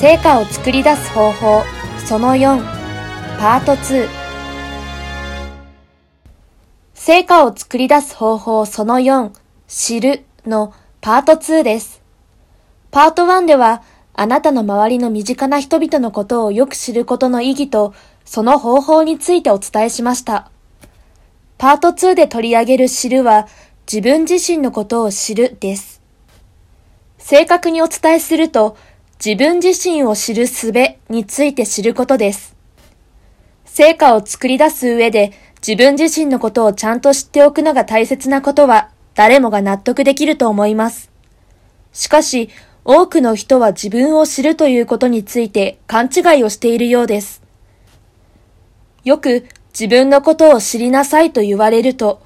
成果を作り出す方法。その4パート2成果を作り出す方法。その4知る。の。パート2です。パート1ではあなたの周りの身近な人々のことをよく知ることの意義とその方法についてお伝えしました。パート2で取り上げる知るは自分自身のことを知るです。正確にお伝えすると自分自身を知る術について知ることです。成果を作り出す上で自分自身のことをちゃんと知っておくのが大切なことは誰もが納得できると思います。しかし、多くの人は自分を知るということについて勘違いをしているようです。よく自分のことを知りなさいと言われると、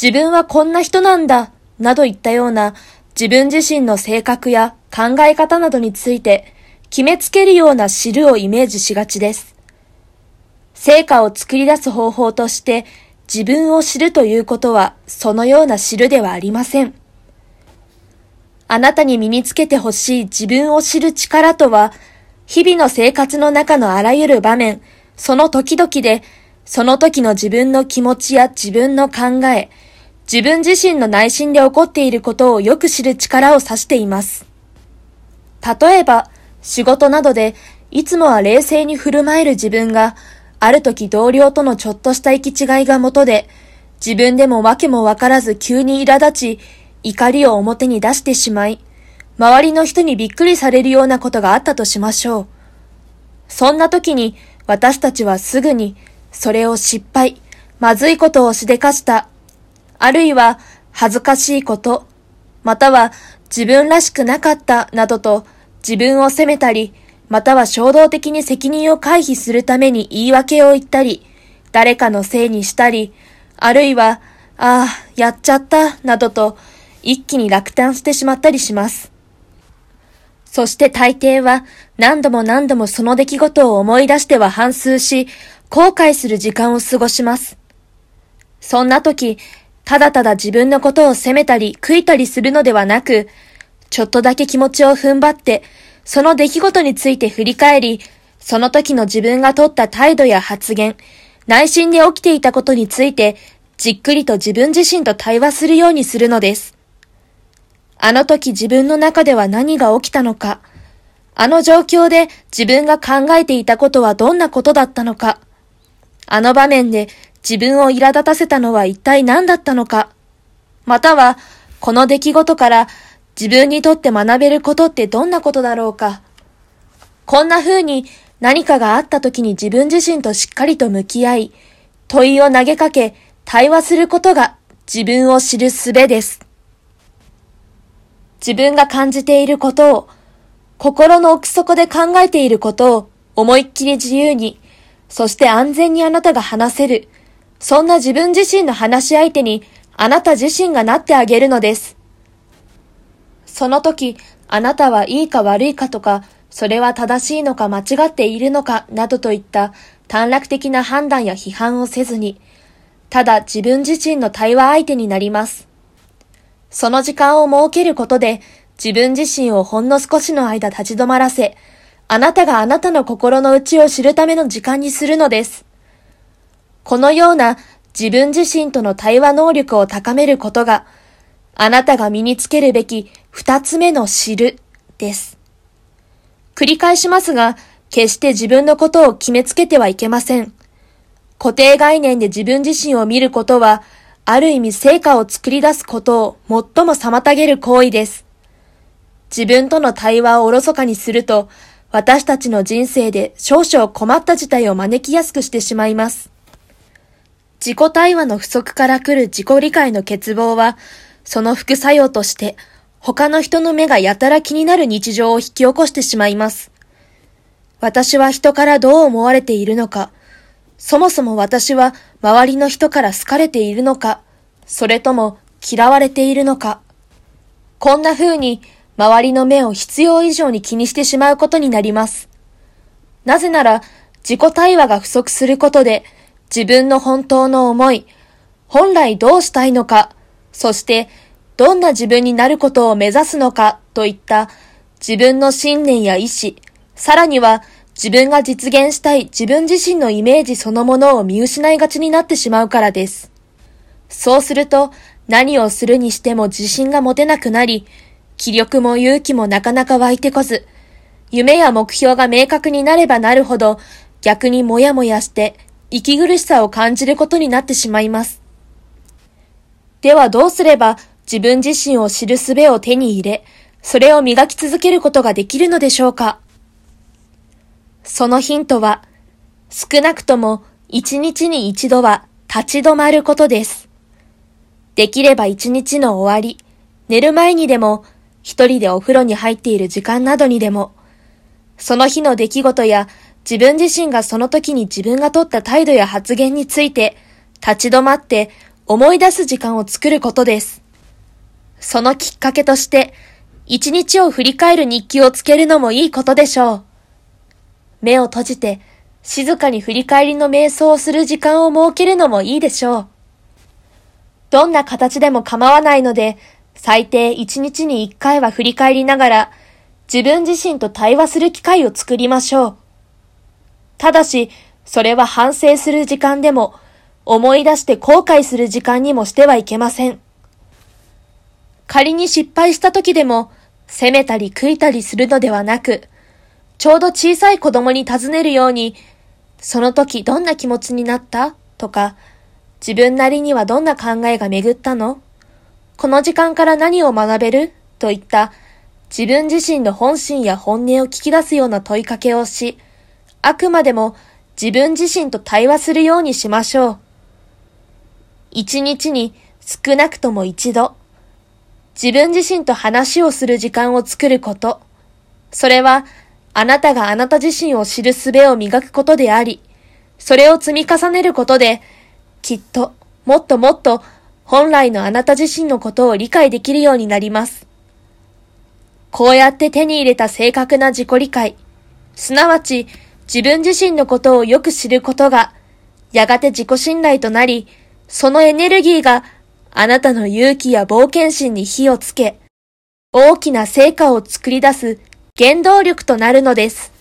自分はこんな人なんだ、などいったような自分自身の性格や考え方などについて決めつけるような知るをイメージしがちです。成果を作り出す方法として自分を知るということはそのような知るではありません。あなたに身につけてほしい自分を知る力とは、日々の生活の中のあらゆる場面、その時々で、その時の自分の気持ちや自分の考え、自分自身の内心で起こっていることをよく知る力を指しています。例えば、仕事などで、いつもは冷静に振る舞える自分が、ある時同僚とのちょっとした行き違いがもとで、自分でも訳もわからず急に苛立ち、怒りを表に出してしまい、周りの人にびっくりされるようなことがあったとしましょう。そんな時に私たちはすぐにそれを失敗、まずいことをしでかした、あるいは恥ずかしいこと、または自分らしくなかったなどと自分を責めたり、または衝動的に責任を回避するために言い訳を言ったり、誰かのせいにしたり、あるいは、ああ、やっちゃった、などと一気に落胆してしまったりします。そして大抵は何度も何度もその出来事を思い出しては反数し、後悔する時間を過ごします。そんな時、ただただ自分のことを責めたり悔いたりするのではなく、ちょっとだけ気持ちを踏ん張って、その出来事について振り返り、その時の自分が取った態度や発言、内心で起きていたことについて、じっくりと自分自身と対話するようにするのです。あの時自分の中では何が起きたのか、あの状況で自分が考えていたことはどんなことだったのか、あの場面で自分を苛立たせたのは一体何だったのか、または、この出来事から自分にとって学べることってどんなことだろうか。こんな風に何かがあった時に自分自身としっかりと向き合い、問いを投げかけ、対話することが自分を知る術です。自分が感じていることを、心の奥底で考えていることを思いっきり自由に、そして安全にあなたが話せる、そんな自分自身の話し相手にあなた自身がなってあげるのです。その時、あなたはいいか悪いかとか、それは正しいのか間違っているのかなどといった短絡的な判断や批判をせずに、ただ自分自身の対話相手になります。その時間を設けることで、自分自身をほんの少しの間立ち止まらせ、あなたがあなたの心の内を知るための時間にするのです。このような自分自身との対話能力を高めることが、あなたが身につけるべき二つ目の知るです。繰り返しますが、決して自分のことを決めつけてはいけません。固定概念で自分自身を見ることは、ある意味成果を作り出すことを最も妨げる行為です。自分との対話をおろそかにすると、私たちの人生で少々困った事態を招きやすくしてしまいます。自己対話の不足から来る自己理解の欠乏は、その副作用として、他の人の目がやたら気になる日常を引き起こしてしまいます。私は人からどう思われているのか、そもそも私は周りの人から好かれているのか、それとも嫌われているのか。こんな風に周りの目を必要以上に気にしてしまうことになります。なぜなら自己対話が不足することで自分の本当の思い、本来どうしたいのか、そしてどんな自分になることを目指すのかといった自分の信念や意志、さらには自分が実現したい自分自身のイメージそのものを見失いがちになってしまうからです。そうすると何をするにしても自信が持てなくなり、気力も勇気もなかなか湧いてこず、夢や目標が明確になればなるほど逆にもやもやして息苦しさを感じることになってしまいます。ではどうすれば自分自身を知る術を手に入れ、それを磨き続けることができるのでしょうか？そのヒントは、少なくとも一日に一度は立ち止まることです。できれば一日の終わり、寝る前にでも、一人でお風呂に入っている時間などにでも、その日の出来事や自分自身がその時に自分が取った態度や発言について、立ち止まって思い出す時間を作ることです。そのきっかけとして、一日を振り返る日記をつけるのもいいことでしょう。目を閉じて、静かに振り返りの瞑想をする時間を設けるのもいいでしょう。どんな形でも構わないので、最低一日に一回は振り返りながら、自分自身と対話する機会を作りましょう。ただし、それは反省する時間でも、思い出して後悔する時間にもしてはいけません。仮に失敗した時でも、責めたり悔いたりするのではなく、ちょうど小さい子供に尋ねるように、その時どんな気持ちになった？とか、自分なりにはどんな考えが巡ったの？この時間から何を学べる？といった自分自身の本心や本音を聞き出すような問いかけをし、あくまでも自分自身と対話するようにしましょう。一日に少なくとも一度、自分自身と話をする時間を作ること。それはあなたがあなた自身を知る術を磨くことであり、それを積み重ねることで、きっと、もっともっと、本来のあなた自身のことを理解できるようになります。こうやって手に入れた正確な自己理解、すなわち自分自身のことをよく知ることが、やがて自己信頼となり、そのエネルギーがあなたの勇気や冒険心に火をつけ、大きな成果を作り出す原動力となるのです。